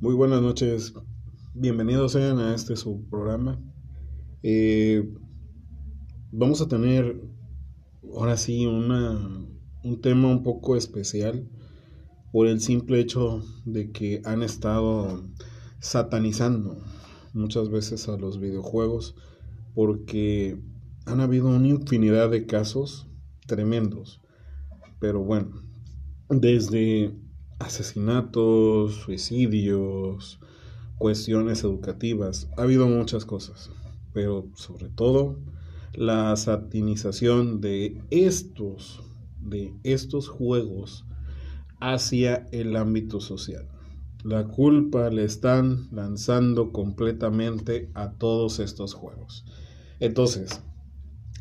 Muy buenas noches, bienvenidos sean a este su programa. Eh, vamos a tener ahora sí una, un tema un poco especial por el simple hecho de que han estado satanizando muchas veces a los videojuegos porque han habido una infinidad de casos tremendos. Pero bueno, desde asesinatos, suicidios, cuestiones educativas. Ha habido muchas cosas, pero sobre todo la satinización de estos, de estos juegos hacia el ámbito social. La culpa le están lanzando completamente a todos estos juegos. Entonces,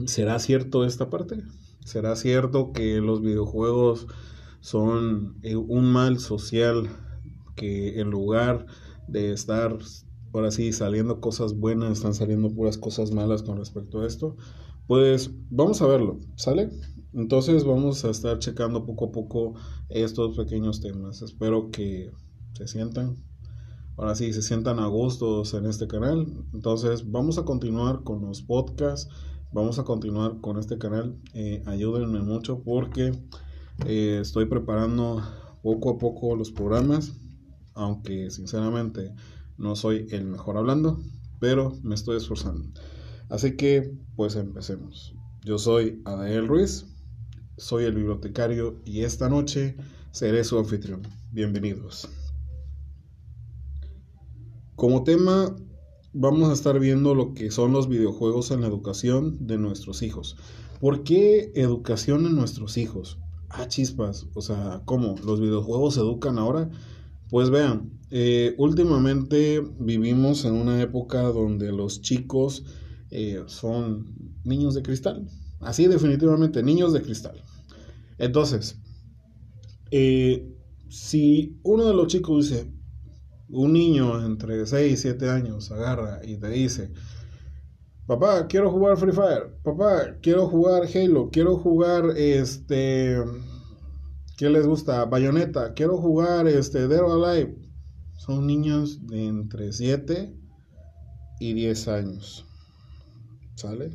¿será cierto esta parte? ¿Será cierto que los videojuegos son eh, un mal social que en lugar de estar, por así, saliendo cosas buenas, están saliendo puras cosas malas con respecto a esto. Pues vamos a verlo, ¿sale? Entonces vamos a estar checando poco a poco estos pequeños temas. Espero que se sientan, ahora sí, se sientan a gustos en este canal. Entonces vamos a continuar con los podcasts, vamos a continuar con este canal. Eh, ayúdenme mucho porque eh, estoy preparando poco a poco los programas, aunque sinceramente no soy el mejor hablando, pero me estoy esforzando. Así que, pues empecemos. Yo soy Adael Ruiz, soy el bibliotecario y esta noche seré su anfitrión. Bienvenidos. Como tema, vamos a estar viendo lo que son los videojuegos en la educación de nuestros hijos. ¿Por qué educación en nuestros hijos? Ah, chispas. O sea, ¿cómo? ¿Los videojuegos se educan ahora? Pues vean, eh, últimamente vivimos en una época donde los chicos eh, son niños de cristal. Así definitivamente, niños de cristal. Entonces, eh, si uno de los chicos dice, un niño entre 6 y 7 años agarra y te dice, Papá, quiero jugar Free Fire. Papá, quiero jugar Halo. Quiero jugar este. ¿Qué les gusta? Bayonetta. Quiero jugar este Dead Alive. Son niños de entre 7 y 10 años. ¿Sale?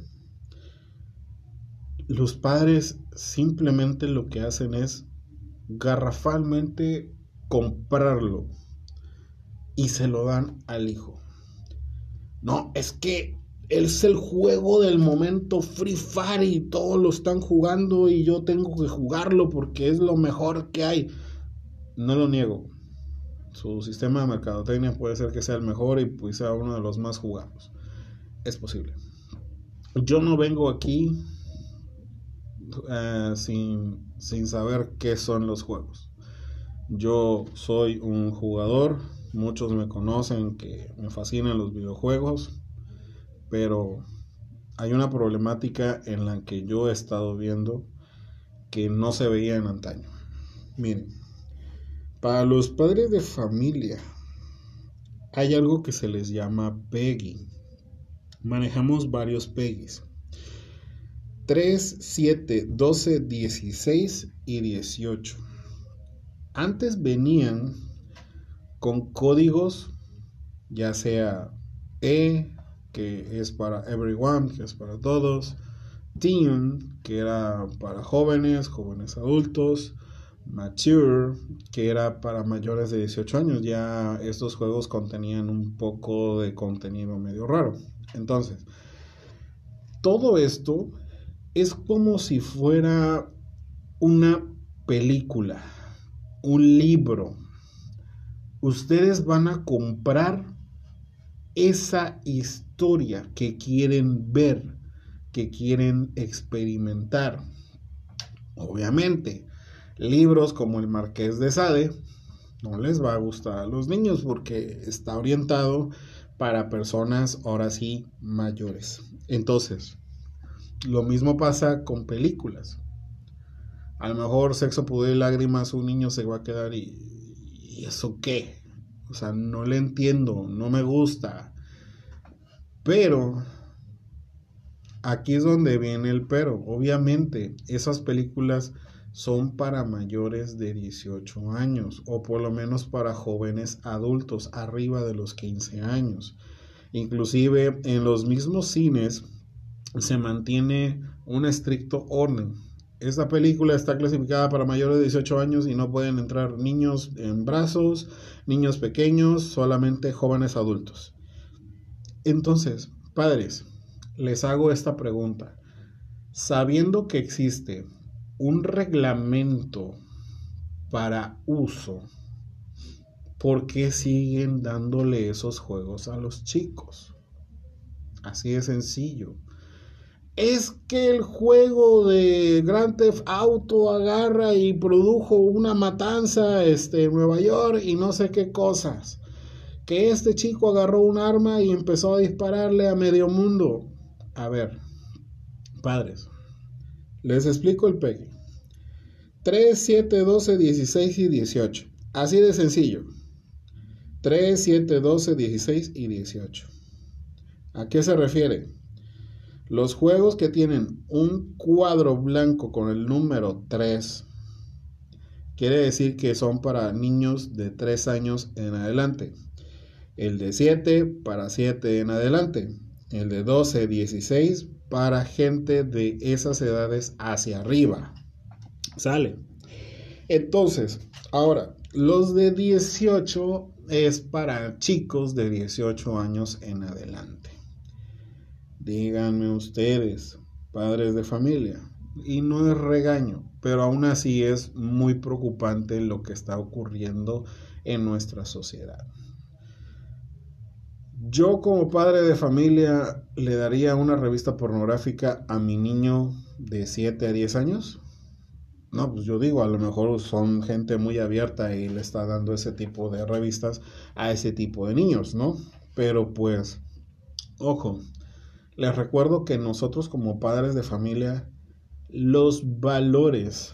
Los padres simplemente lo que hacen es garrafalmente comprarlo y se lo dan al hijo. No, es que es el juego del momento Free Fire y todos lo están jugando y yo tengo que jugarlo porque es lo mejor que hay. No lo niego. Su sistema de mercadotecnia puede ser que sea el mejor y pues sea uno de los más jugados. Es posible. Yo no vengo aquí eh, sin, sin saber qué son los juegos. Yo soy un jugador, muchos me conocen que me fascinan los videojuegos pero hay una problemática en la que yo he estado viendo que no se veía en antaño. Miren, para los padres de familia hay algo que se les llama PEGI. Manejamos varios PEGIs. 3, 7, 12, 16 y 18. Antes venían con códigos, ya sea E, que es para everyone, que es para todos. Teen, que era para jóvenes, jóvenes adultos. Mature, que era para mayores de 18 años. Ya estos juegos contenían un poco de contenido medio raro. Entonces, todo esto es como si fuera una película, un libro. Ustedes van a comprar esa historia que quieren ver, que quieren experimentar. Obviamente, libros como El Marqués de Sade no les va a gustar a los niños porque está orientado para personas ahora sí mayores. Entonces, lo mismo pasa con películas. A lo mejor sexo, pudor y lágrimas, un niño se va a quedar y, ¿y eso qué? O sea, no le entiendo, no me gusta. Pero aquí es donde viene el pero. Obviamente, esas películas son para mayores de 18 años o por lo menos para jóvenes adultos arriba de los 15 años. Inclusive en los mismos cines se mantiene un estricto orden. Esta película está clasificada para mayores de 18 años y no pueden entrar niños en brazos, niños pequeños, solamente jóvenes adultos. Entonces, padres, les hago esta pregunta. Sabiendo que existe un reglamento para uso, ¿por qué siguen dándole esos juegos a los chicos? Así de sencillo. Es que el juego de Grand Theft Auto agarra y produjo una matanza este, en Nueva York y no sé qué cosas. Que este chico agarró un arma y empezó a dispararle a medio mundo. A ver, padres, les explico el pegue. 3, 7, 12, 16 y 18. Así de sencillo. 3, 7, 12, 16 y 18. ¿A qué se refiere? Los juegos que tienen un cuadro blanco con el número 3 quiere decir que son para niños de 3 años en adelante. El de 7 para 7 en adelante. El de 12, 16 para gente de esas edades hacia arriba. Sale. Entonces, ahora, los de 18 es para chicos de 18 años en adelante. Díganme ustedes, padres de familia, y no es regaño, pero aún así es muy preocupante lo que está ocurriendo en nuestra sociedad. Yo como padre de familia le daría una revista pornográfica a mi niño de 7 a 10 años. No, pues yo digo, a lo mejor son gente muy abierta y le está dando ese tipo de revistas a ese tipo de niños, ¿no? Pero pues, ojo, les recuerdo que nosotros como padres de familia, los valores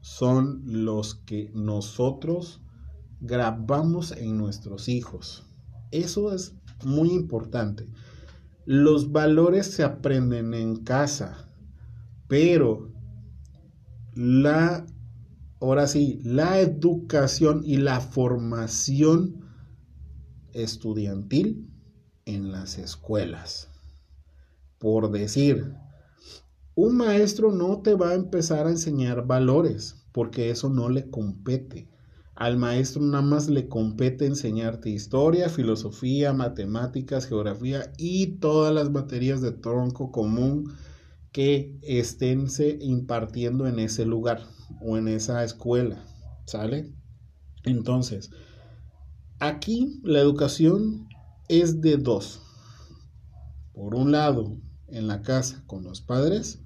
son los que nosotros grabamos en nuestros hijos. Eso es muy importante. Los valores se aprenden en casa, pero la, ahora sí, la educación y la formación estudiantil en las escuelas. Por decir, un maestro no te va a empezar a enseñar valores porque eso no le compete. Al maestro nada más le compete enseñarte historia, filosofía, matemáticas, geografía y todas las materias de tronco común que esténse impartiendo en ese lugar o en esa escuela. ¿Sale? Entonces, aquí la educación es de dos. Por un lado, en la casa con los padres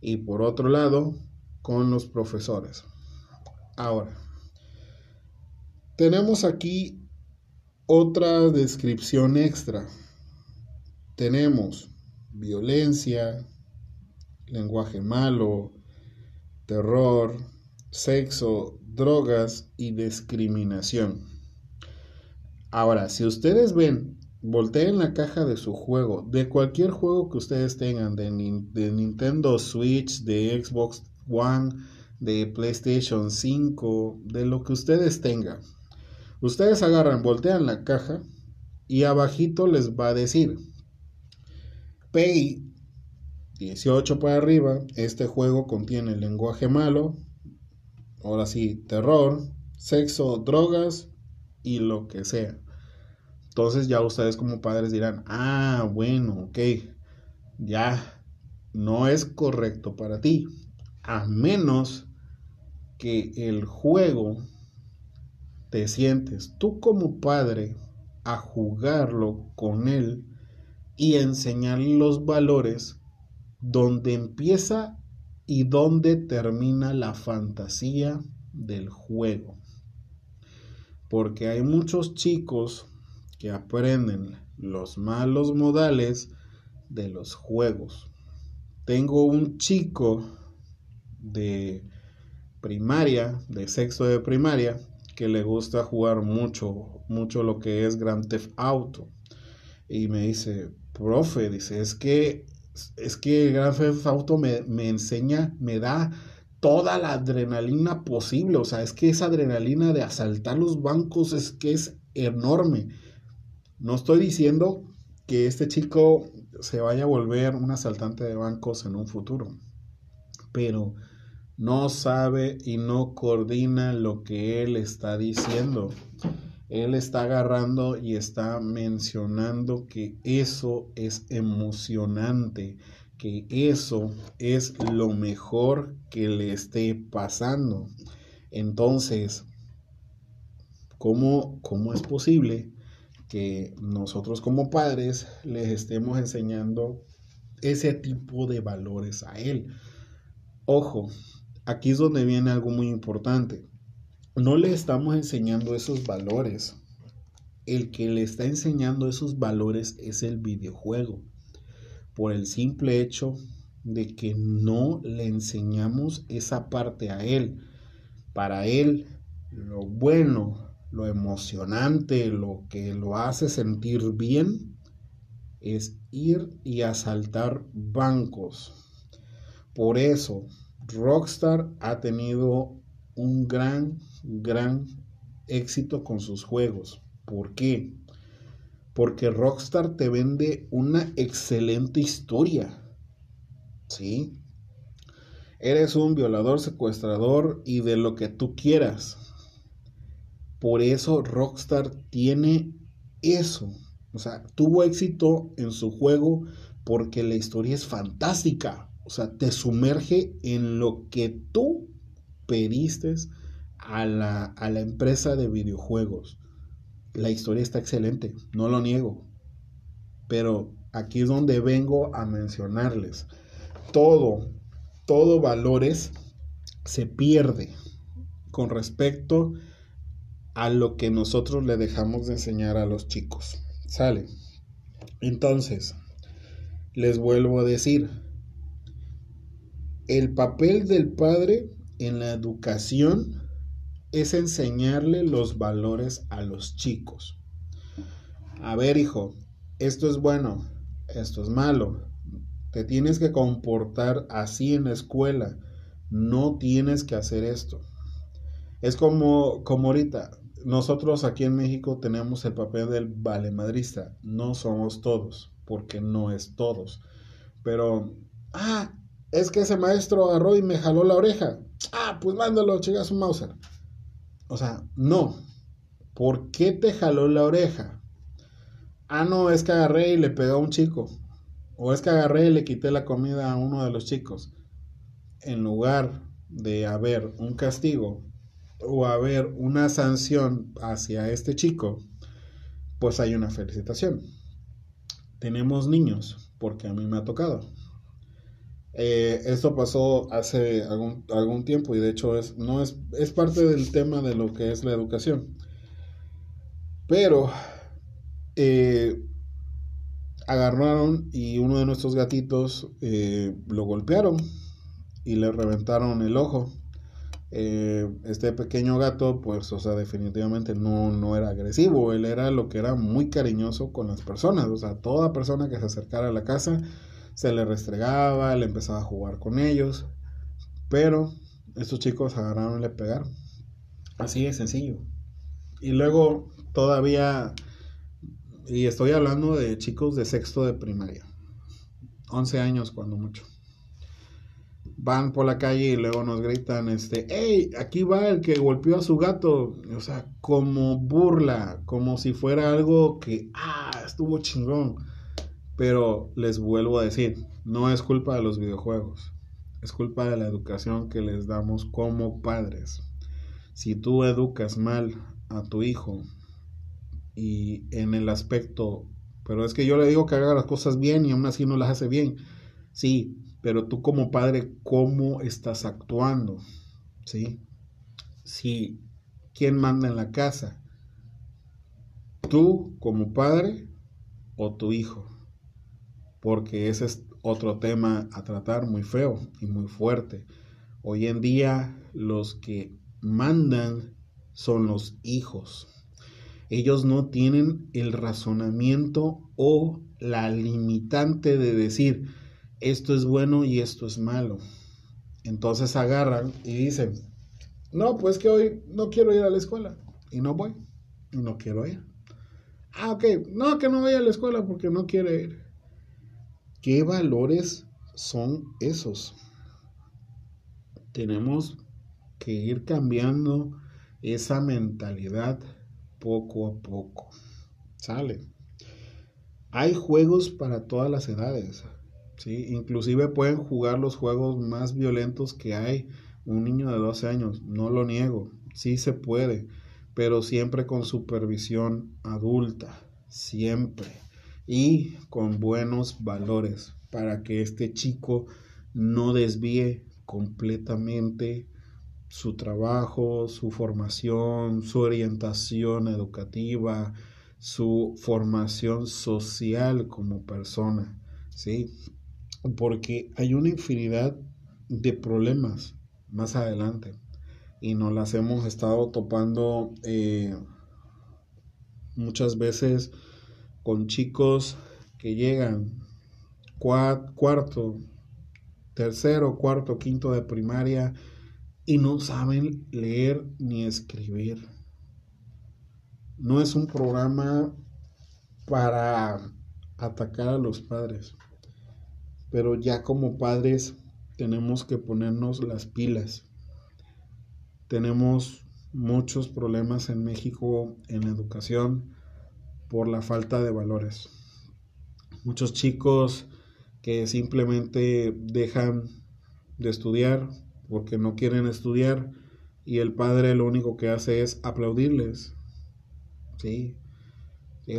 y por otro lado, con los profesores. Ahora, tenemos aquí otra descripción extra. Tenemos violencia, lenguaje malo, terror, sexo, drogas y discriminación. Ahora, si ustedes ven, volteen la caja de su juego, de cualquier juego que ustedes tengan, de, Nintendo Switch, de Xbox One, de PlayStation 5, de lo que ustedes tengan Ustedes agarran, voltean la caja y abajito les va a decir Pay 18 para arriba, este juego contiene lenguaje malo, ahora sí, terror, sexo, drogas y lo que sea. Entonces ya ustedes como padres dirán, ah, bueno, ok, ya no es correcto para ti, a menos que el juego te sientes tú como padre a jugarlo con él y enseñarle los valores donde empieza y donde termina la fantasía del juego. Porque hay muchos chicos que aprenden los malos modales de los juegos. Tengo un chico de primaria, de sexto de primaria, que le gusta jugar mucho, mucho lo que es Grand Theft Auto. Y me dice, profe, dice, es que, es que Grand Theft Auto me, me enseña, me da toda la adrenalina posible. O sea, es que esa adrenalina de asaltar los bancos es que es enorme. No estoy diciendo que este chico se vaya a volver un asaltante de bancos en un futuro, pero no sabe y no coordina lo que él está diciendo. Él está agarrando y está mencionando que eso es emocionante, que eso es lo mejor que le esté pasando. Entonces, ¿cómo, cómo es posible que nosotros como padres les estemos enseñando ese tipo de valores a él? Ojo, aquí es donde viene algo muy importante. No le estamos enseñando esos valores. El que le está enseñando esos valores es el videojuego por el simple hecho de que no le enseñamos esa parte a él. Para él, lo bueno, lo emocionante, lo que lo hace sentir bien, es ir y asaltar bancos. Por eso, Rockstar ha tenido un gran, gran éxito con sus juegos. ¿Por qué? Porque Rockstar te vende una excelente historia. ¿Sí? Eres un violador, secuestrador y de lo que tú quieras. Por eso Rockstar tiene eso. O sea, tuvo éxito en su juego porque la historia es fantástica. O sea, te sumerge en lo que tú pediste a la, a la empresa de videojuegos. La historia está excelente, no lo niego. Pero aquí es donde vengo a mencionarles. Todo, todo valores se pierde con respecto a lo que nosotros le dejamos de enseñar a los chicos. ¿Sale? Entonces, les vuelvo a decir, el papel del padre en la educación es enseñarle los valores a los chicos. A ver, hijo, esto es bueno, esto es malo. Te tienes que comportar así en la escuela. No tienes que hacer esto. Es como, como ahorita, nosotros aquí en México tenemos el papel del valemadrista. No somos todos, porque no es todos. Pero, ah, es que ese maestro agarró y me jaló la oreja. Ah, pues mándalo, a su Mauser. O sea, no. ¿Por qué te jaló la oreja? Ah, no, es que agarré y le pegó a un chico. O es que agarré y le quité la comida a uno de los chicos. En lugar de haber un castigo o haber una sanción hacia este chico, pues hay una felicitación. Tenemos niños, porque a mí me ha tocado. Eh, esto pasó hace algún, tiempo y de hecho es, no es, es parte del tema de lo que es la educación. Pero eh, agarraron y uno de nuestros gatitos eh, lo golpearon y le reventaron el ojo. Este pequeño gato, pues, o sea, definitivamente no, no era agresivo, él era lo que era muy cariñoso con las personas, o sea, toda persona que se acercara a la casa, se le restregaba, le empezaba a jugar con ellos, pero estos chicos agarraron y le pegaron. Así de sencillo. Y luego todavía, y estoy hablando de chicos de sexto de primaria, 11 años cuando mucho. Van por la calle y luego nos gritan, este, hey, aquí va el que golpeó a su gato. O sea, como burla, como si fuera algo que, ah, estuvo chingón. Pero les vuelvo a decir, no es culpa de los videojuegos, es culpa de la educación que les damos como padres. Si tú educas mal a tu hijo y en el aspecto, pero es que yo le digo que haga las cosas bien y aún así no las hace bien. Sí, pero tú como padre, ¿cómo estás actuando? ¿Sí? Si, ¿quién manda en la casa? ¿Tú como padre o tu hijo? porque ese es otro tema a tratar muy feo y muy fuerte. Hoy en día los que mandan son los hijos. Ellos no tienen el razonamiento o la limitante de decir esto es bueno y esto es malo. Entonces agarran y dicen, no, pues que hoy no quiero ir a la escuela y no voy y no quiero ir. Ah, ok, no, que no voy a la escuela porque no quiere ir. ¿Qué valores son esos? Tenemos que ir cambiando esa mentalidad poco a poco. Sale. Hay juegos para todas las edades. ¿Sí? Inclusive pueden jugar los juegos más violentos que hay. Un niño de 12 años, no lo niego, sí se puede, pero siempre con supervisión adulta, siempre. Y con buenos valores para que este chico no desvíe completamente su trabajo, su formación, su orientación educativa, su formación social como persona, ¿sí? Porque hay una infinidad de problemas más adelante y nos las hemos estado topando eh, muchas veces con chicos que llegan cuarto, tercero, cuarto, quinto de primaria y no saben leer ni escribir. No es un programa para atacar a los padres, pero ya como padres tenemos que ponernos las pilas. Tenemos muchos problemas en México en la educación por la falta de valores. Muchos chicos que simplemente dejan de estudiar porque no quieren estudiar y el padre lo único que hace es aplaudirles. Sí.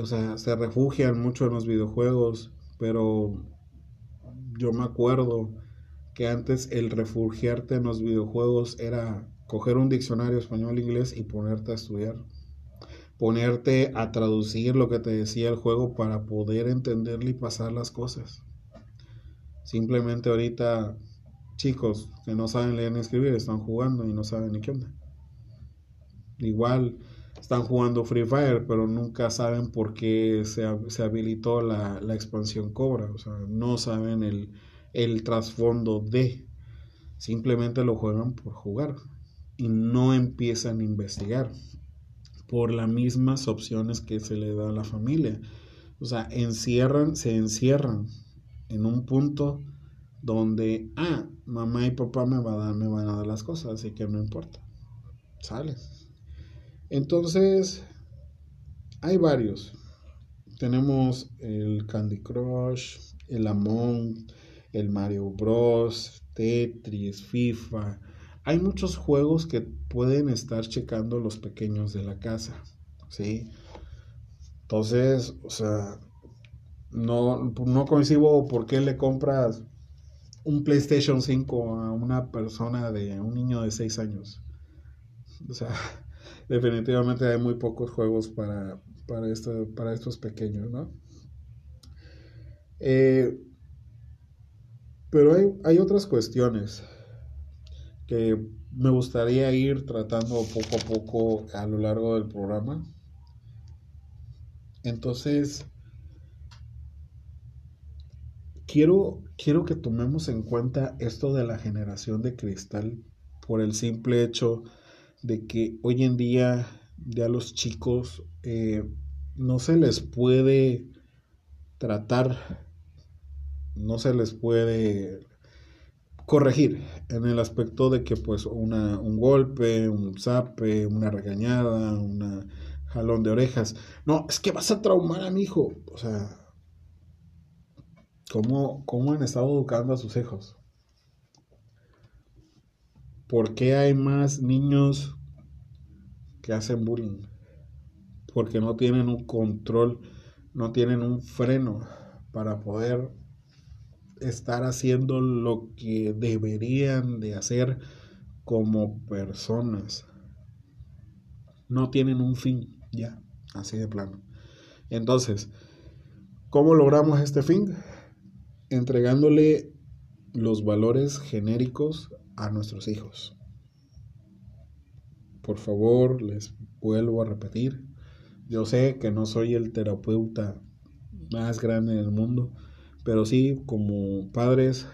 o sea, se refugian mucho en los videojuegos, pero yo me acuerdo que antes el refugiarte en los videojuegos era coger un diccionario español-inglés y ponerte a estudiar. Ponerte a traducir lo que te decía el juego para poder entenderle y pasar las cosas. Simplemente ahorita chicos que no saben leer ni escribir están jugando y no saben ni qué onda. Igual están jugando Free Fire, pero nunca saben por qué se, se habilitó la, la, expansión Cobra. O sea, no saben el, el trasfondo de. Simplemente lo juegan por jugar y no empiezan a investigar por las mismas opciones que se le da a la familia. O sea, encierran, se encierran en un punto donde, ah, mamá y papá me, va a dar, me van a dar las cosas, así que no importa. Sale. Entonces, hay varios. Tenemos el Candy Crush, el Among, el Mario Bros, Tetris, FIFA. Hay muchos juegos que pueden estar checando los pequeños de la casa, ¿sí? Entonces, o sea, no, no coincido por qué le compras un PlayStation 5 a una persona de un niño de 6 años. O sea, definitivamente hay muy pocos juegos para, para, para estos pequeños, ¿no? Eh, pero hay, hay otras cuestiones que me gustaría ir tratando poco a poco a lo largo del programa. Entonces, quiero, quiero que tomemos en cuenta esto de la generación de cristal por el simple hecho de que hoy en día ya los chicos eh, no se les puede tratar, no se les puede corregir en el aspecto de que pues una, un golpe, un zape, una regañada, un jalón de orejas. No, es que vas a traumar a mi hijo. O sea, ¿Cómo, han estado educando a sus hijos? ¿Por qué hay más niños que hacen bullying? Porque no tienen un control, no tienen un freno para poder estar haciendo lo que deberían de hacer como personas. No tienen un fin, ya, así de plano. Entonces, ¿cómo logramos este fin? entregándole los valores genéricos a nuestros hijos. Por favor, les vuelvo a repetir, yo sé que no soy el terapeuta más grande del mundo, pero sí como padres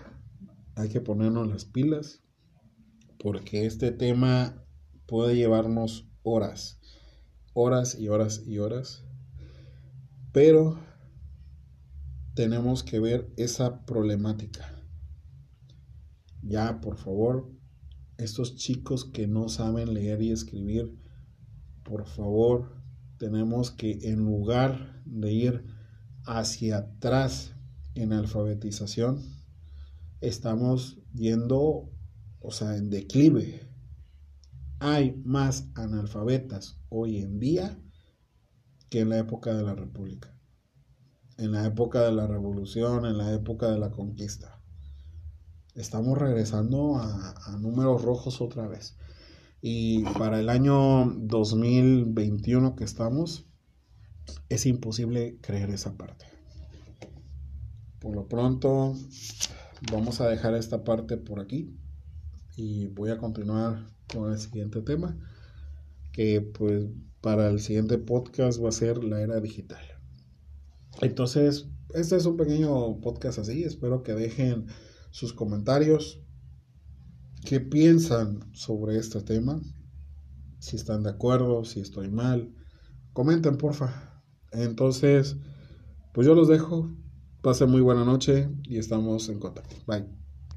hay que ponernos las pilas, porque este tema puede llevarnos horas, horas y horas y horas, pero tenemos que ver esa problemática. Ya, por favor, estos chicos que no saben leer y escribir, por favor, tenemos que en lugar de ir hacia atrás en alfabetización, estamos yendo, o sea, en declive. Hay más analfabetas hoy en día que en la época de la República, en la época de la Revolución, en la época de la conquista. Estamos regresando a, números rojos otra vez. Y para el año 2021 que estamos, es imposible creer esa parte. Por lo pronto, vamos a dejar esta parte por aquí y voy a continuar con el siguiente tema, que pues para el siguiente podcast va a ser la era digital. Entonces, este es un pequeño podcast así, espero que dejen sus comentarios, qué piensan sobre este tema, si están de acuerdo, si estoy mal, comenten porfa. Entonces, pues yo los dejo. Pasen muy buena noche y estamos en contacto. Bye.